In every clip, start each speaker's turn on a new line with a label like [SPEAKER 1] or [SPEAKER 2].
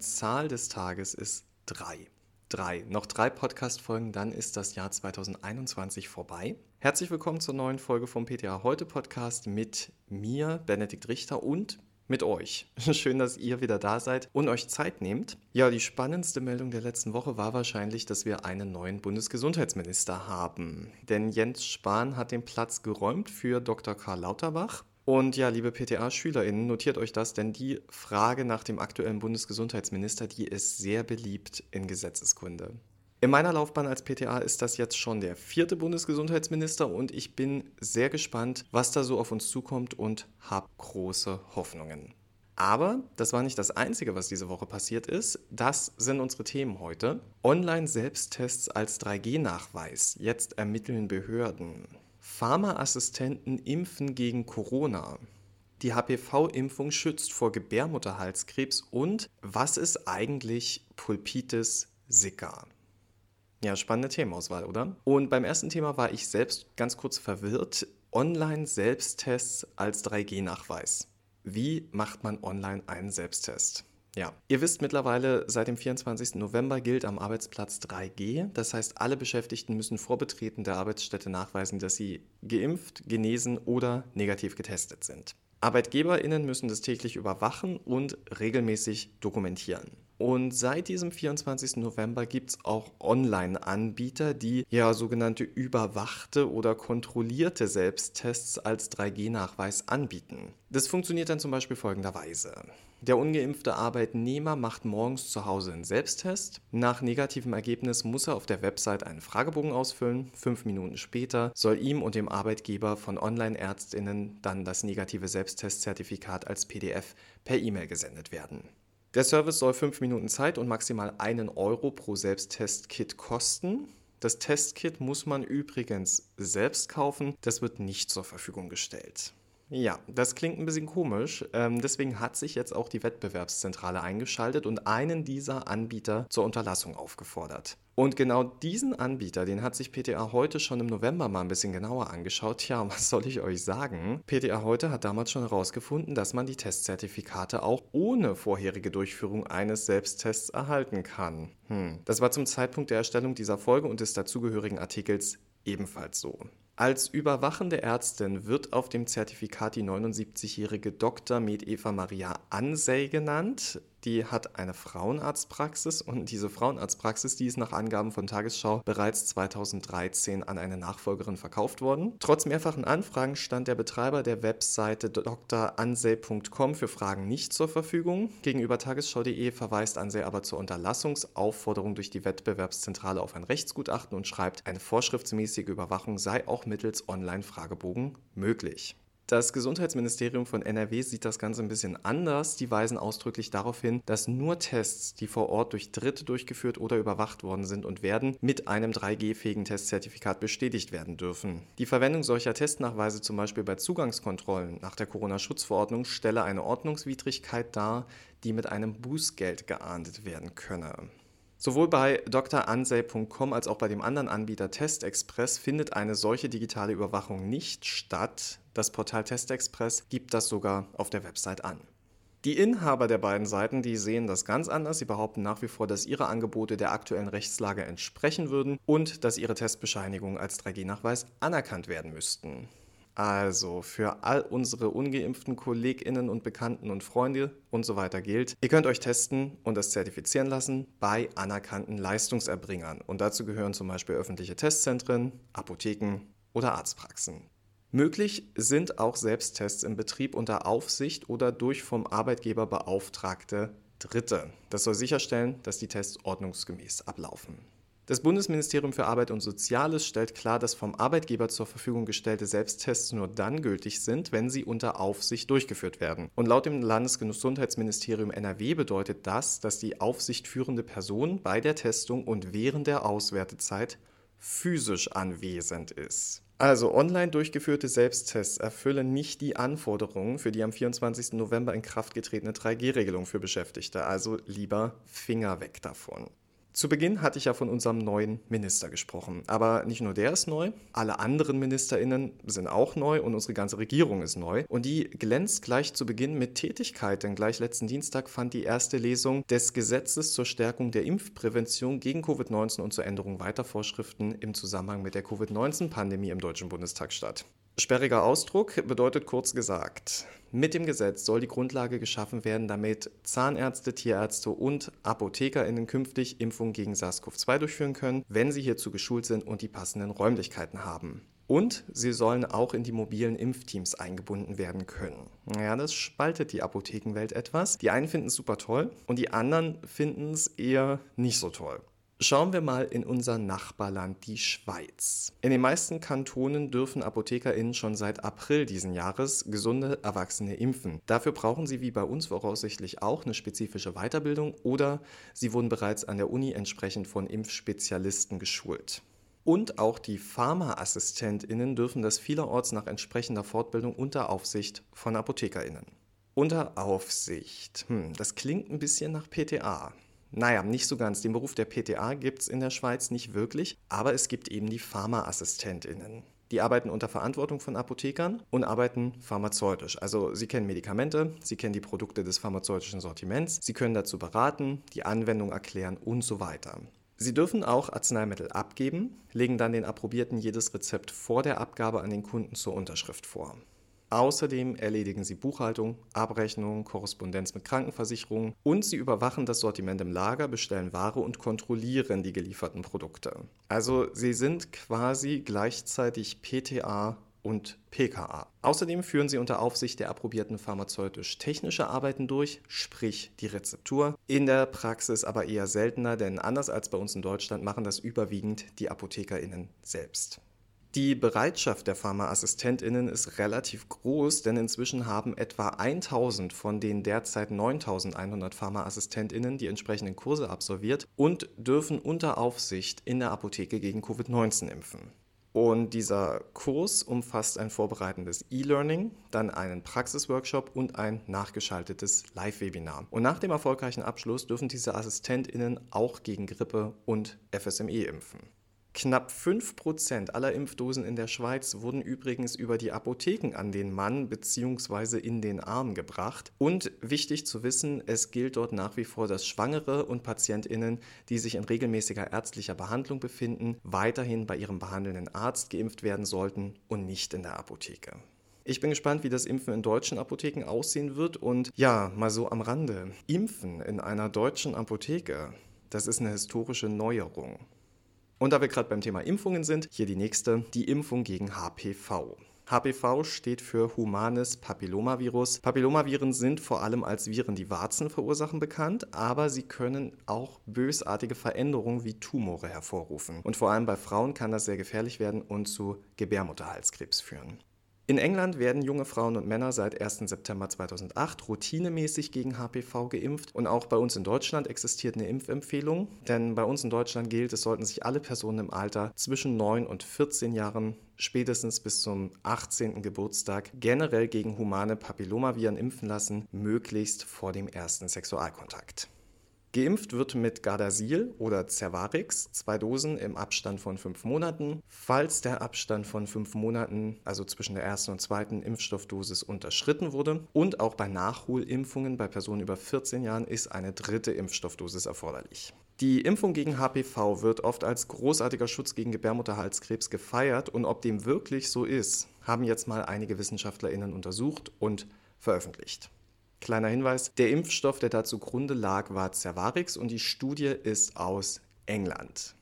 [SPEAKER 1] Zahl des Tages ist drei. Drei. Noch drei Podcast-Folgen, dann ist das Jahr 2021 vorbei. Herzlich willkommen zur neuen Folge vom PTA Heute Podcast mit mir, Benedikt Richter und mit euch. Schön, dass ihr wieder da seid und euch Zeit nehmt. Ja, die spannendste Meldung der letzten Woche war wahrscheinlich, dass wir einen neuen Bundesgesundheitsminister haben. Denn Jens Spahn hat den Platz geräumt für Dr. Karl Lauterbach. Und ja, liebe PTA-SchülerInnen, notiert euch das, denn die Frage nach dem aktuellen Bundesgesundheitsminister, die ist sehr beliebt in Gesetzeskunde. In meiner Laufbahn als PTA ist das jetzt schon der vierte Bundesgesundheitsminister und ich bin sehr gespannt, was da so auf uns zukommt und habe große Hoffnungen. Aber das war nicht das Einzige, was diese Woche passiert ist. Das sind unsere Themen heute. Online-Selbsttests als 3G-Nachweis. Jetzt ermitteln Behörden. Pharmaassistenten impfen gegen Corona. Die HPV-Impfung schützt vor Gebärmutterhalskrebs und was ist eigentlich Pulpitis Zika? Ja, spannende Themenauswahl, oder? Und beim ersten Thema war ich selbst ganz kurz verwirrt. Online-Selbsttests als 3G-Nachweis. Wie macht man online einen Selbsttest? Ja, ihr wisst mittlerweile, seit dem 24. November gilt am Arbeitsplatz 3G. Das heißt, alle Beschäftigten müssen vor Betreten der Arbeitsstätte nachweisen, dass sie geimpft, genesen oder negativ getestet sind. ArbeitgeberInnen müssen das täglich überwachen und regelmäßig dokumentieren. Und seit diesem 24. November gibt es auch Online-Anbieter, die ja sogenannte überwachte oder kontrollierte Selbsttests als 3G-Nachweis anbieten. Das funktioniert dann zum Beispiel folgenderweise. Der ungeimpfte Arbeitnehmer macht morgens zu Hause einen Selbsttest. Nach negativem Ergebnis muss er auf der Website einen Fragebogen ausfüllen. Fünf Minuten später soll ihm und dem Arbeitgeber von Online-Ärztinnen dann das negative Selbsttestzertifikat als PDF per E-Mail gesendet werden. Der Service soll fünf Minuten Zeit und maximal einen Euro pro Selbsttestkit kosten. Das Testkit muss man übrigens selbst kaufen, das wird nicht zur Verfügung gestellt. Ja, das klingt ein bisschen komisch. Ähm, deswegen hat sich jetzt auch die Wettbewerbszentrale eingeschaltet und einen dieser Anbieter zur Unterlassung aufgefordert. Und genau diesen Anbieter, den hat sich PTA heute schon im November mal ein bisschen genauer angeschaut. Tja, was soll ich euch sagen? PTA heute hat damals schon herausgefunden, dass man die Testzertifikate auch ohne vorherige Durchführung eines Selbsttests erhalten kann. Hm. Das war zum Zeitpunkt der Erstellung dieser Folge und des dazugehörigen Artikels ebenfalls so. Als überwachende Ärztin wird auf dem Zertifikat die 79-jährige Dr. Med Eva Maria Ansey genannt. Die hat eine Frauenarztpraxis und diese Frauenarztpraxis, die ist nach Angaben von Tagesschau bereits 2013 an eine Nachfolgerin verkauft worden. Trotz mehrfachen Anfragen stand der Betreiber der Webseite dransey.com für Fragen nicht zur Verfügung. Gegenüber tagesschau.de verweist Ansey aber zur Unterlassungsaufforderung durch die Wettbewerbszentrale auf ein Rechtsgutachten und schreibt, eine vorschriftsmäßige Überwachung sei auch mittels Online-Fragebogen möglich. Das Gesundheitsministerium von NRW sieht das Ganze ein bisschen anders. Die weisen ausdrücklich darauf hin, dass nur Tests, die vor Ort durch Dritte durchgeführt oder überwacht worden sind und werden, mit einem 3G-fähigen Testzertifikat bestätigt werden dürfen. Die Verwendung solcher Testnachweise zum Beispiel bei Zugangskontrollen nach der Corona-Schutzverordnung stelle eine Ordnungswidrigkeit dar, die mit einem Bußgeld geahndet werden könne. Sowohl bei dransey.com als auch bei dem anderen Anbieter TestExpress findet eine solche digitale Überwachung nicht statt. Das Portal TestExpress gibt das sogar auf der Website an. Die Inhaber der beiden Seiten, die sehen das ganz anders. Sie behaupten nach wie vor, dass ihre Angebote der aktuellen Rechtslage entsprechen würden und dass ihre Testbescheinigungen als 3G-Nachweis anerkannt werden müssten. Also für all unsere ungeimpften KollegInnen und Bekannten und Freunde und so weiter gilt, ihr könnt euch testen und das zertifizieren lassen bei anerkannten Leistungserbringern. Und dazu gehören zum Beispiel öffentliche Testzentren, Apotheken oder Arztpraxen. Möglich sind auch Selbsttests im Betrieb unter Aufsicht oder durch vom Arbeitgeber beauftragte Dritte. Das soll sicherstellen, dass die Tests ordnungsgemäß ablaufen. Das Bundesministerium für Arbeit und Soziales stellt klar, dass vom Arbeitgeber zur Verfügung gestellte Selbsttests nur dann gültig sind, wenn sie unter Aufsicht durchgeführt werden. Und laut dem Landesgesundheitsministerium NRW bedeutet das, dass die aufsichtführende Person bei der Testung und während der Auswertezeit physisch anwesend ist. Also online durchgeführte Selbsttests erfüllen nicht die Anforderungen für die am 24. November in Kraft getretene 3G-Regelung für Beschäftigte. Also lieber Finger weg davon. Zu Beginn hatte ich ja von unserem neuen Minister gesprochen. Aber nicht nur der ist neu, alle anderen MinisterInnen sind auch neu und unsere ganze Regierung ist neu. Und die glänzt gleich zu Beginn mit Tätigkeit, denn gleich letzten Dienstag fand die erste Lesung des Gesetzes zur Stärkung der Impfprävention gegen Covid-19 und zur Änderung weiter Vorschriften im Zusammenhang mit der Covid-19-Pandemie im Deutschen Bundestag statt. Sperriger Ausdruck bedeutet kurz gesagt, mit dem Gesetz soll die Grundlage geschaffen werden, damit Zahnärzte, Tierärzte und ApothekerInnen künftig Impfungen gegen SARS-CoV-2 durchführen können, wenn sie hierzu geschult sind und die passenden Räumlichkeiten haben. Und sie sollen auch in die mobilen Impfteams eingebunden werden können. Ja, das spaltet die Apothekenwelt etwas. Die einen finden es super toll und die anderen finden es eher nicht so toll. Schauen wir mal in unser Nachbarland, die Schweiz. In den meisten Kantonen dürfen ApothekerInnen schon seit April diesen Jahres gesunde Erwachsene impfen. Dafür brauchen sie wie bei uns voraussichtlich auch eine spezifische Weiterbildung oder sie wurden bereits an der Uni entsprechend von Impfspezialisten geschult. Und auch die PharmaassistentInnen dürfen das vielerorts nach entsprechender Fortbildung unter Aufsicht von ApothekerInnen. Unter Aufsicht. Hm, das klingt ein bisschen nach PTA. Naja, nicht so ganz. Den Beruf der PTA gibt es in der Schweiz nicht wirklich, aber es gibt eben die Pharmaassistentinnen. Die arbeiten unter Verantwortung von Apothekern und arbeiten pharmazeutisch. Also sie kennen Medikamente, sie kennen die Produkte des pharmazeutischen Sortiments, sie können dazu beraten, die Anwendung erklären und so weiter. Sie dürfen auch Arzneimittel abgeben, legen dann den Approbierten jedes Rezept vor der Abgabe an den Kunden zur Unterschrift vor. Außerdem erledigen sie Buchhaltung, Abrechnung, Korrespondenz mit Krankenversicherungen und sie überwachen das Sortiment im Lager, bestellen Ware und kontrollieren die gelieferten Produkte. Also sie sind quasi gleichzeitig PTA und PKA. Außerdem führen sie unter Aufsicht der approbierten pharmazeutisch-technische Arbeiten durch, sprich die Rezeptur. In der Praxis aber eher seltener, denn anders als bei uns in Deutschland machen das überwiegend die ApothekerInnen selbst. Die Bereitschaft der Pharmaassistentinnen ist relativ groß, denn inzwischen haben etwa 1000 von den derzeit 9100 Pharmaassistentinnen die entsprechenden Kurse absolviert und dürfen unter Aufsicht in der Apotheke gegen Covid-19 impfen. Und dieser Kurs umfasst ein vorbereitendes E-Learning, dann einen Praxisworkshop und ein nachgeschaltetes Live-Webinar. Und nach dem erfolgreichen Abschluss dürfen diese AssistentInnen auch gegen Grippe und FSME impfen. Knapp 5% aller Impfdosen in der Schweiz wurden übrigens über die Apotheken an den Mann bzw. in den Arm gebracht. Und wichtig zu wissen, es gilt dort nach wie vor, dass Schwangere und Patientinnen, die sich in regelmäßiger ärztlicher Behandlung befinden, weiterhin bei ihrem behandelnden Arzt geimpft werden sollten und nicht in der Apotheke. Ich bin gespannt, wie das Impfen in deutschen Apotheken aussehen wird und ja, mal so am Rande. Impfen in einer deutschen Apotheke, das ist eine historische Neuerung. Und da wir gerade beim Thema Impfungen sind, hier die nächste, die Impfung gegen HPV. HPV steht für humanes Papillomavirus. Papillomaviren sind vor allem als Viren, die Warzen verursachen, bekannt, aber sie können auch bösartige Veränderungen wie Tumore hervorrufen. Und vor allem bei Frauen kann das sehr gefährlich werden und zu Gebärmutterhalskrebs führen. In England werden junge Frauen und Männer seit 1. September 2008 routinemäßig gegen HPV geimpft und auch bei uns in Deutschland existiert eine Impfempfehlung, denn bei uns in Deutschland gilt, es sollten sich alle Personen im Alter zwischen 9 und 14 Jahren spätestens bis zum 18. Geburtstag generell gegen humane Papillomaviren impfen lassen, möglichst vor dem ersten Sexualkontakt. Geimpft wird mit Gardasil oder Cervarix, zwei Dosen im Abstand von fünf Monaten. Falls der Abstand von fünf Monaten, also zwischen der ersten und zweiten Impfstoffdosis, unterschritten wurde und auch bei Nachholimpfungen bei Personen über 14 Jahren ist eine dritte Impfstoffdosis erforderlich. Die Impfung gegen HPV wird oft als großartiger Schutz gegen Gebärmutterhalskrebs gefeiert und ob dem wirklich so ist, haben jetzt mal einige Wissenschaftlerinnen untersucht und veröffentlicht. Kleiner Hinweis, der Impfstoff, der da zugrunde lag, war Cervarix und die Studie ist aus England.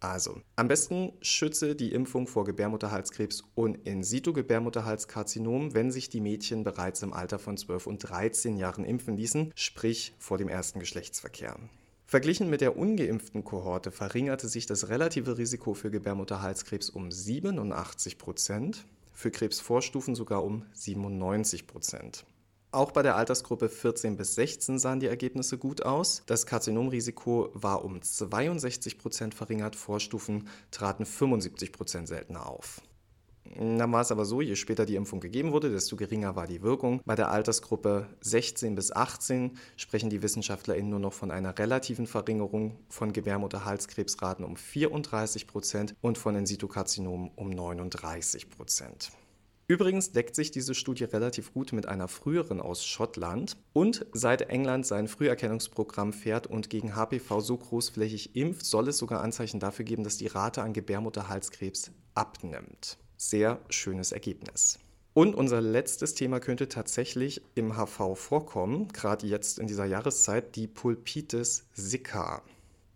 [SPEAKER 1] Also, am besten schütze die Impfung vor Gebärmutterhalskrebs und In-situ-Gebärmutterhalskarzinom, wenn sich die Mädchen bereits im Alter von 12 und 13 Jahren impfen ließen, sprich vor dem ersten Geschlechtsverkehr. Verglichen mit der ungeimpften Kohorte verringerte sich das relative Risiko für Gebärmutterhalskrebs um 87 Prozent, für Krebsvorstufen sogar um 97 Prozent. Auch bei der Altersgruppe 14 bis 16 sahen die Ergebnisse gut aus. Das Karzinomrisiko war um 62 Prozent verringert, Vorstufen traten 75 Prozent seltener auf. Dann war es aber so, je später die Impfung gegeben wurde, desto geringer war die Wirkung. Bei der Altersgruppe 16 bis 18 sprechen die WissenschaftlerInnen nur noch von einer relativen Verringerung von Gebärmutterhalskrebsraten um 34 Prozent und von In-situ-Karzinomen um 39 Prozent. Übrigens deckt sich diese Studie relativ gut mit einer früheren aus Schottland. Und seit England sein Früherkennungsprogramm fährt und gegen HPV so großflächig impft, soll es sogar Anzeichen dafür geben, dass die Rate an Gebärmutterhalskrebs abnimmt. Sehr schönes Ergebnis. Und unser letztes Thema könnte tatsächlich im HV vorkommen, gerade jetzt in dieser Jahreszeit, die Pulpitis sicca.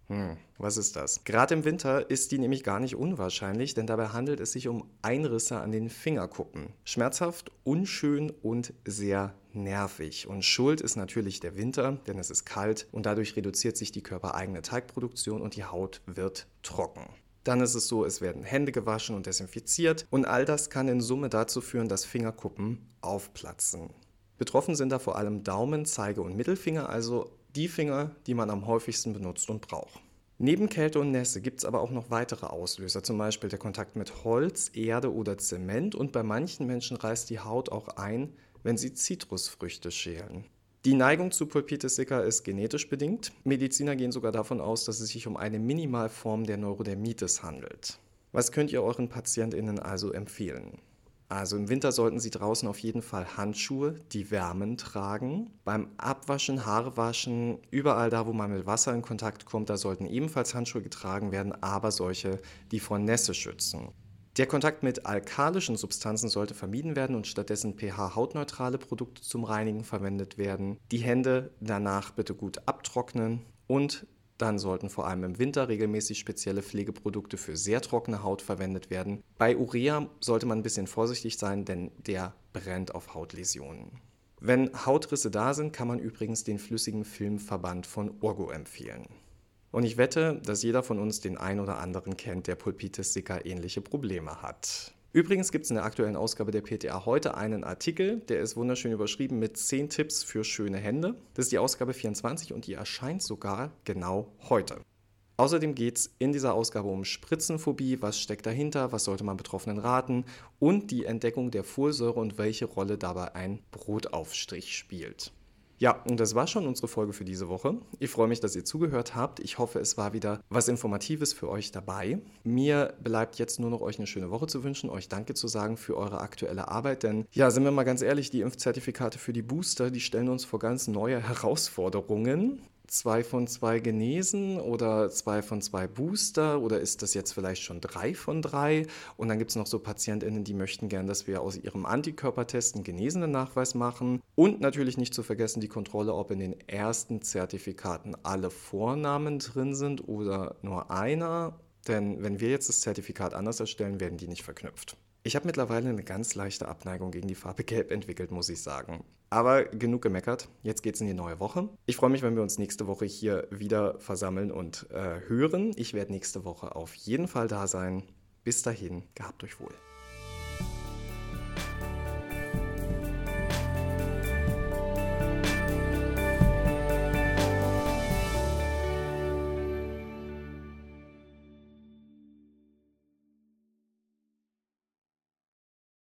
[SPEAKER 1] Hm, was ist das? Gerade im Winter ist die nämlich gar nicht unwahrscheinlich, denn dabei handelt es sich um Einrisse an den Fingerkuppen. Schmerzhaft, unschön und sehr nervig. Und schuld ist natürlich der Winter, denn es ist kalt und dadurch reduziert sich die körpereigene Teigproduktion und die Haut wird trocken. Dann ist es so, es werden Hände gewaschen und desinfiziert und all das kann in Summe dazu führen, dass Fingerkuppen aufplatzen. Betroffen sind da vor allem Daumen, Zeige und Mittelfinger, also die Finger, die man am häufigsten benutzt und braucht. Neben Kälte und Nässe gibt es aber auch noch weitere Auslöser, zum Beispiel der Kontakt mit Holz, Erde oder Zement und bei manchen Menschen reißt die Haut auch ein, wenn sie Zitrusfrüchte schälen. Die Neigung zu Pulpitis sicca ist genetisch bedingt. Mediziner gehen sogar davon aus, dass es sich um eine Minimalform der Neurodermitis handelt. Was könnt ihr euren PatientInnen also empfehlen? Also im Winter sollten Sie draußen auf jeden Fall Handschuhe, die Wärmen tragen. Beim Abwaschen, Haarewaschen, überall da, wo man mit Wasser in Kontakt kommt, da sollten ebenfalls Handschuhe getragen werden, aber solche, die vor Nässe schützen. Der Kontakt mit alkalischen Substanzen sollte vermieden werden und stattdessen pH-hautneutrale Produkte zum Reinigen verwendet werden. Die Hände danach bitte gut abtrocknen und dann sollten vor allem im Winter regelmäßig spezielle Pflegeprodukte für sehr trockene Haut verwendet werden. Bei Urea sollte man ein bisschen vorsichtig sein, denn der brennt auf Hautläsionen. Wenn Hautrisse da sind, kann man übrigens den flüssigen Filmverband von Urgo empfehlen. Und ich wette, dass jeder von uns den ein oder anderen kennt, der Pulpitis sicca ähnliche Probleme hat. Übrigens gibt es in der aktuellen Ausgabe der PTA heute einen Artikel, der ist wunderschön überschrieben mit 10 Tipps für schöne Hände. Das ist die Ausgabe 24 und die erscheint sogar genau heute. Außerdem geht es in dieser Ausgabe um Spritzenphobie, was steckt dahinter, was sollte man Betroffenen raten und die Entdeckung der Folsäure und welche Rolle dabei ein Brotaufstrich spielt. Ja, und das war schon unsere Folge für diese Woche. Ich freue mich, dass ihr zugehört habt. Ich hoffe, es war wieder was Informatives für euch dabei. Mir bleibt jetzt nur noch euch eine schöne Woche zu wünschen, euch Danke zu sagen für eure aktuelle Arbeit, denn ja, sind wir mal ganz ehrlich, die Impfzertifikate für die Booster, die stellen uns vor ganz neue Herausforderungen zwei von zwei genesen oder zwei von zwei Booster oder ist das jetzt vielleicht schon drei von drei? Und dann gibt es noch so PatientInnen, die möchten gern, dass wir aus ihrem Antikörpertest einen genesenen Nachweis machen. Und natürlich nicht zu vergessen die Kontrolle, ob in den ersten Zertifikaten alle Vornamen drin sind oder nur einer. Denn wenn wir jetzt das Zertifikat anders erstellen, werden die nicht verknüpft. Ich habe mittlerweile eine ganz leichte Abneigung gegen die Farbe Gelb entwickelt, muss ich sagen. Aber genug gemeckert, jetzt geht's in die neue Woche. Ich freue mich, wenn wir uns nächste Woche hier wieder versammeln und äh, hören. Ich werde nächste Woche auf jeden Fall da sein. Bis dahin, gehabt euch wohl.